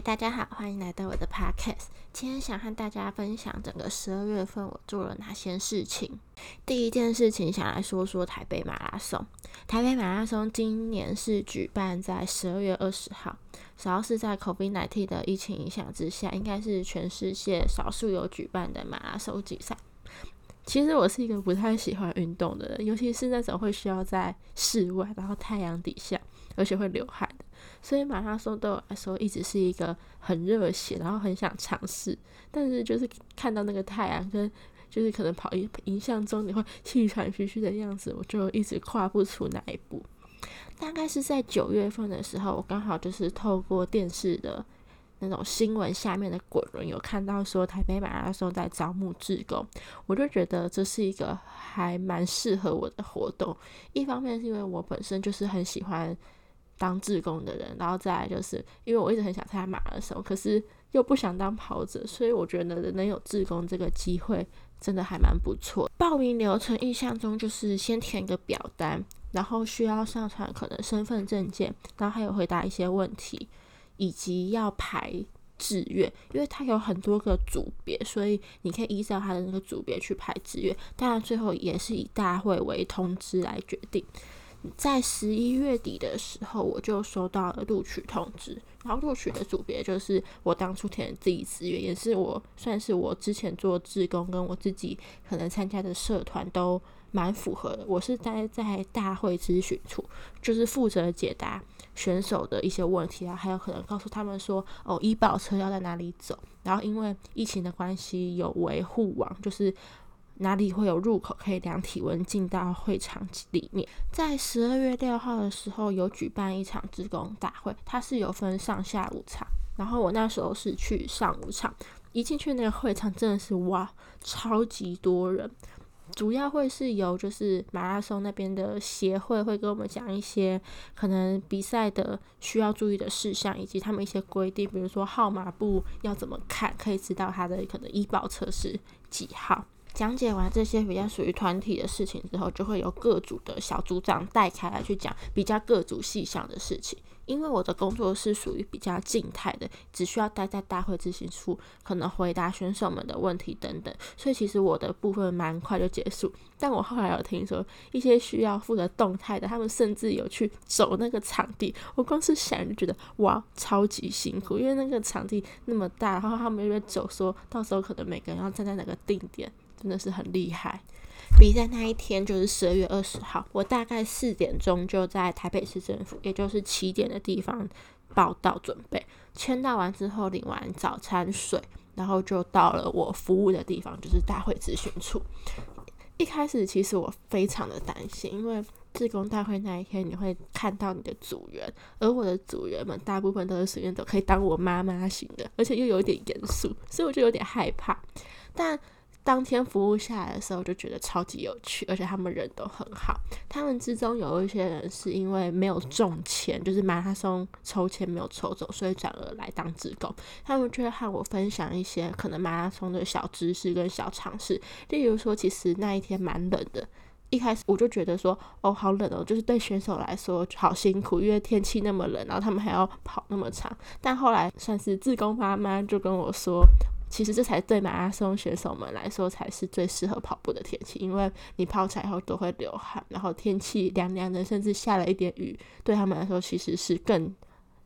大家好，欢迎来到我的 podcast。今天想和大家分享整个十二月份我做了哪些事情。第一件事情，想来说说台北马拉松。台北马拉松今年是举办在十二月二十号，主要是在 COVID-19 的疫情影响之下，应该是全世界少数有举办的马拉松比赛。其实我是一个不太喜欢运动的人，尤其是那种会需要在室外，然后太阳底下，而且会流汗。所以马拉松对我来说一直是一个很热血，然后很想尝试。但是就是看到那个太阳跟就是可能跑一印象中你会气喘吁吁的样子，我就一直跨不出那一步。大概是在九月份的时候，我刚好就是透过电视的那种新闻下面的滚轮，有看到说台北马拉松在招募志工，我就觉得这是一个还蛮适合我的活动。一方面是因为我本身就是很喜欢。当志工的人，然后再来就是因为我一直很想参加马拉松，可是又不想当跑者，所以我觉得能有志工这个机会真的还蛮不错。报名流程印象中就是先填一个表单，然后需要上传可能身份证件，然后还有回答一些问题，以及要排志愿，因为它有很多个组别，所以你可以依照它的那个组别去排志愿。当然最后也是以大会为通知来决定。在十一月底的时候，我就收到了录取通知。然后录取的组别就是我当初填的自己志愿，也是我算是我之前做志工跟我自己可能参加的社团都蛮符合的。我是待在大会咨询处，就是负责解答选手的一些问题啊，还有可能告诉他们说哦，医保车要在哪里走。然后因为疫情的关系，有维护网，就是。哪里会有入口可以量体温进到会场里面？在十二月六号的时候有举办一场职工大会，它是有分上下午场，然后我那时候是去上午场，一进去那个会场真的是哇，超级多人。主要会是由就是马拉松那边的协会会跟我们讲一些可能比赛的需要注意的事项，以及他们一些规定，比如说号码布要怎么看，可以知道他的可能医保车是几号。讲解完这些比较属于团体的事情之后，就会由各组的小组长带开来去讲比较各组细项的事情。因为我的工作是属于比较静态的，只需要待在大会执行处，可能回答选手们的问题等等，所以其实我的部分蛮快就结束。但我后来有听说一些需要负责动态的，他们甚至有去走那个场地。我光是想就觉得哇，超级辛苦，因为那个场地那么大，然后他们又在走，说到时候可能每个人要站在哪个定点。真的是很厉害。比赛那一天就是十二月二十号，我大概四点钟就在台北市政府，也就是起点的地方报到准备。签到完之后，领完早餐水，然后就到了我服务的地方，就是大会咨询处。一开始其实我非常的担心，因为自工大会那一天你会看到你的组员，而我的组员们大部分都是随便都可以当我妈妈型的，而且又有点严肃，所以我就有点害怕。但当天服务下来的时候，就觉得超级有趣，而且他们人都很好。他们之中有一些人是因为没有中签，就是马拉松抽签没有抽走，所以转而来当职工。他们就会和我分享一些可能马拉松的小知识跟小常识。例如说，其实那一天蛮冷的，一开始我就觉得说，哦，好冷哦，就是对选手来说好辛苦，因为天气那么冷，然后他们还要跑那么长。但后来算是自工妈妈就跟我说。其实这才对马拉松选手们来说才是最适合跑步的天气，因为你跑起来后都会流汗，然后天气凉凉的，甚至下了一点雨，对他们来说其实是更。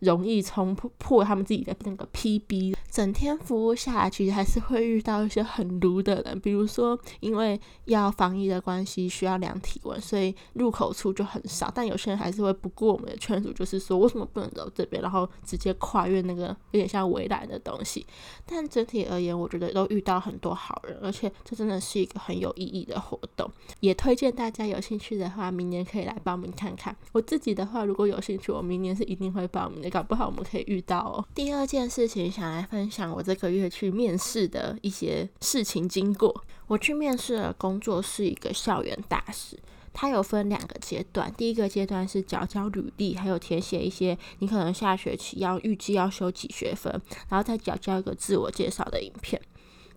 容易冲破他们自己的那个 PB，整天服务下来，其实还是会遇到一些很毒的人。比如说，因为要防疫的关系，需要量体温，所以入口处就很少。但有些人还是会不顾我们的劝阻，就是说为什么不能走这边，然后直接跨越那个有点像围栏的东西。但整体而言，我觉得都遇到很多好人，而且这真的是一个很有意义的活动。也推荐大家有兴趣的话，明年可以来报名看看。我自己的话，如果有兴趣，我明年是一定会报名的。搞不好我们可以遇到哦。第二件事情，想来分分享我这个月去面试的一些事情经过。我去面试的工作是一个校园大使，它有分两个阶段。第一个阶段是缴交履历，还有填写一些你可能下学期要预计要修几学分，然后再缴交一个自我介绍的影片。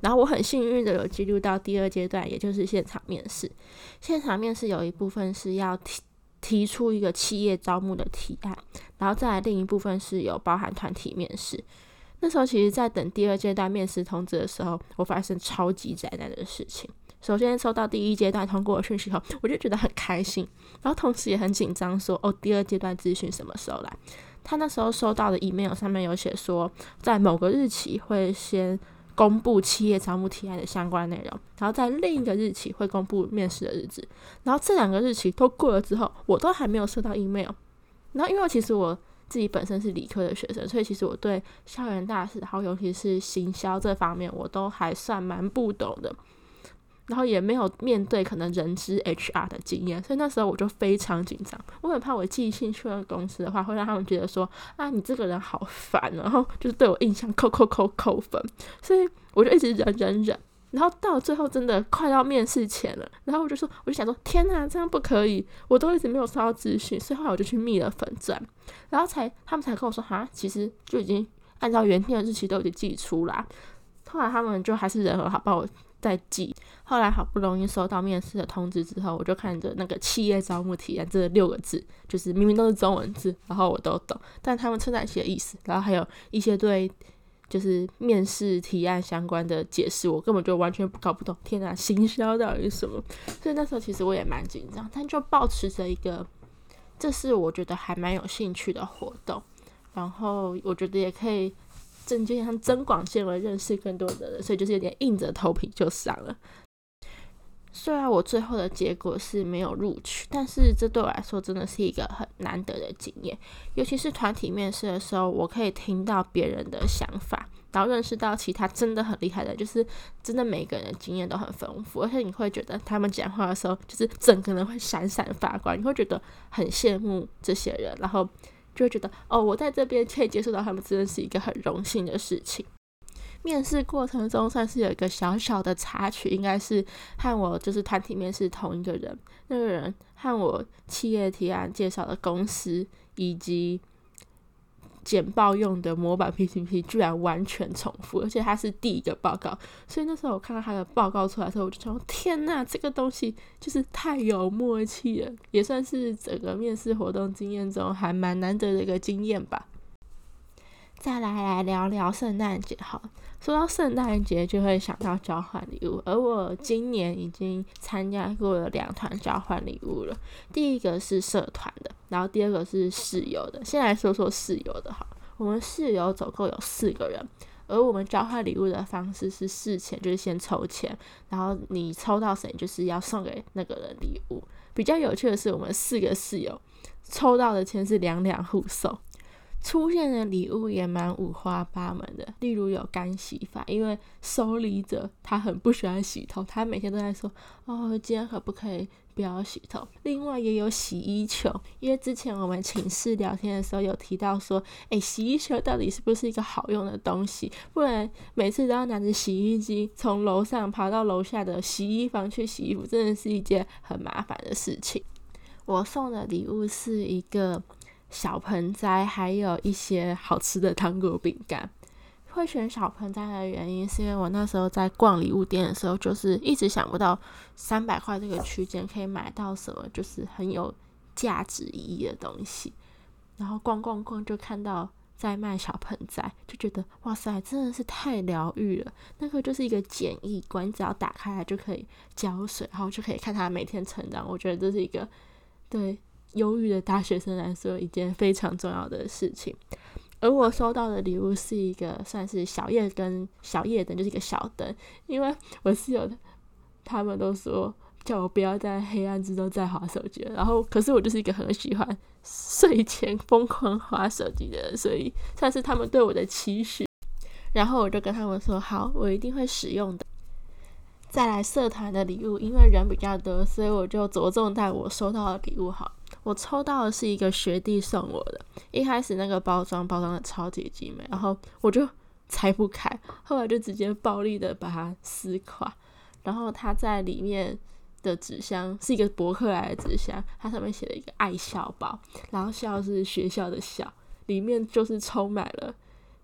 然后我很幸运的有记录到第二阶段，也就是现场面试。现场面试有一部分是要提。提出一个企业招募的提案，然后再来另一部分是有包含团体面试。那时候其实，在等第二阶段面试通知的时候，我发生超级灾难的事情。首先收到第一阶段通过的讯息后，我就觉得很开心，然后同时也很紧张，说哦，第二阶段资讯什么时候来？他那时候收到的 email 上面有写说，在某个日期会先公布企业招募提案的相关内容，然后在另一个日期会公布面试的日子。然后这两个日期都过了之后，我都还没有收到 email。然后因为其实我自己本身是理科的学生，所以其实我对校园大事，然后尤其是行销这方面，我都还算蛮不懂的。然后也没有面对可能人资 HR 的经验，所以那时候我就非常紧张。我很怕我寄信去了公司的话，会让他们觉得说啊，你这个人好烦，然后就是对我印象扣扣扣扣分。所以我就一直忍忍忍。然后到最后真的快要面试前了，然后我就说，我就想说，天哪，这样不可以！我都一直没有收到资讯，所以后来我就去密了粉钻，然后才他们才跟我说，哈，其实就已经按照原定的日期都已经寄出啦。后来他们就还是人很好，帮我。再寄，后来好不容易收到面试的通知之后，我就看着那个企业招募提案这六个字，就是明明都是中文字，然后我都懂，但他们称赞写的意思，然后还有一些对就是面试提案相关的解释，我根本就完全搞不懂。天哪，行销到底是什么？所以那时候其实我也蛮紧张，但就保持着一个，这是我觉得还蛮有兴趣的活动，然后我觉得也可以。正就像增广见闻，认识更多的人，所以就是有点硬着头皮就上了。虽然我最后的结果是没有录取，但是这对我来说真的是一个很难得的经验。尤其是团体面试的时候，我可以听到别人的想法，然后认识到其他真的很厉害的，就是真的每个人的经验都很丰富，而且你会觉得他们讲话的时候，就是整个人会闪闪发光，你会觉得很羡慕这些人，然后。就会觉得哦，我在这边可以接触到他们，真的是一个很荣幸的事情。面试过程中算是有一个小小的插曲，应该是和我就是团体面试同一个人，那个人和我企业提案介绍的公司以及。简报用的模板 PPT 居然完全重复，而且他是第一个报告，所以那时候我看到他的报告出来的时候，我就想：天呐，这个东西就是太有默契了，也算是整个面试活动经验中还蛮难得的一个经验吧。再来来聊聊圣诞节，好，说到圣诞节就会想到交换礼物，而我今年已经参加过了两团交换礼物了，第一个是社团的。然后第二个是室友的，先来说说室友的好。我们室友总共有四个人，而我们交换礼物的方式是事前就是先抽签，然后你抽到谁就是要送给那个人礼物。比较有趣的是，我们四个室友抽到的签是两两互送。出现的礼物也蛮五花八门的，例如有干洗法，因为收礼者他很不喜欢洗头，他每天都在说：“哦，今天可不可以不要洗头？”另外也有洗衣球，因为之前我们寝室聊天的时候有提到说：“诶，洗衣球到底是不是一个好用的东西？不然每次都要拿着洗衣机从楼上爬到楼下的洗衣房去洗衣服，真的是一件很麻烦的事情。”我送的礼物是一个。小盆栽还有一些好吃的糖果饼干。会选小盆栽的原因，是因为我那时候在逛礼物店的时候，就是一直想不到三百块这个区间可以买到什么，就是很有价值意义的东西。然后逛逛逛，就看到在卖小盆栽，就觉得哇塞，真的是太疗愈了。那个就是一个简易罐，只要打开来就可以浇水，然后就可以看它每天成长。我觉得这是一个对。忧郁的大学生来说，一件非常重要的事情。而我收到的礼物是一个算是小夜灯小夜灯，就是一个小灯。因为我室友他们都说叫我不要在黑暗之中再划手机。然后，可是我就是一个很喜欢睡前疯狂划手机的人，所以算是他们对我的期许。然后我就跟他们说：“好，我一定会使用的。”再来社团的礼物，因为人比较多，所以我就着重在我收到的礼物好。我抽到的是一个学弟送我的，一开始那个包装包装的超级精美，然后我就 拆不开，后来就直接暴力的把它撕垮，然后它在里面的纸箱是一个博客来的纸箱，它上面写了一个爱笑包，然后笑是学校的笑，里面就是充满了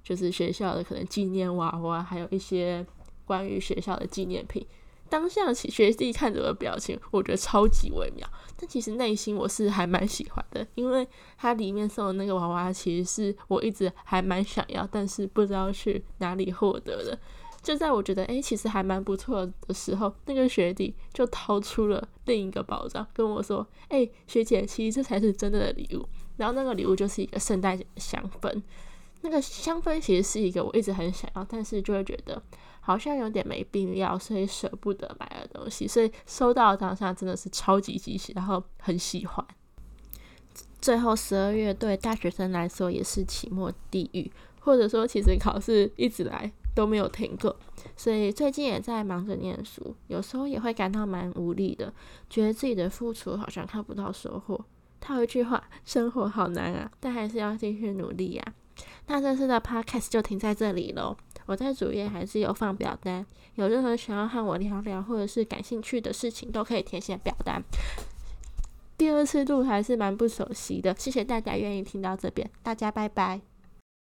就是学校的可能纪念娃娃，还有一些关于学校的纪念品。当下学弟看着我的表情，我觉得超级微妙。但其实内心我是还蛮喜欢的，因为它里面送的那个娃娃，其实是我一直还蛮想要，但是不知道去哪里获得的。就在我觉得诶，其实还蛮不错的时候，那个学弟就掏出了另一个宝藏，跟我说：“诶，学姐，其实这才是真正的礼物。”然后那个礼物就是一个圣诞香氛。那个香氛其实是一个我一直很想要，但是就会觉得好像有点没必要，所以舍不得买的东西。所以收到当下真的是超级惊喜，然后很喜欢。最后十二月对大学生来说也是期末地狱，或者说其实考试一直来都没有停过，所以最近也在忙着念书，有时候也会感到蛮无力的，觉得自己的付出好像看不到收获。他有一句话：生活好难啊，但还是要继续努力呀。那这次的 podcast 就停在这里喽。我在主页还是有放表单，有任何想要和我聊聊或者是感兴趣的事情，都可以填写表单。第二次录还是蛮不熟悉的，谢谢大家愿意听到这边，大家拜拜。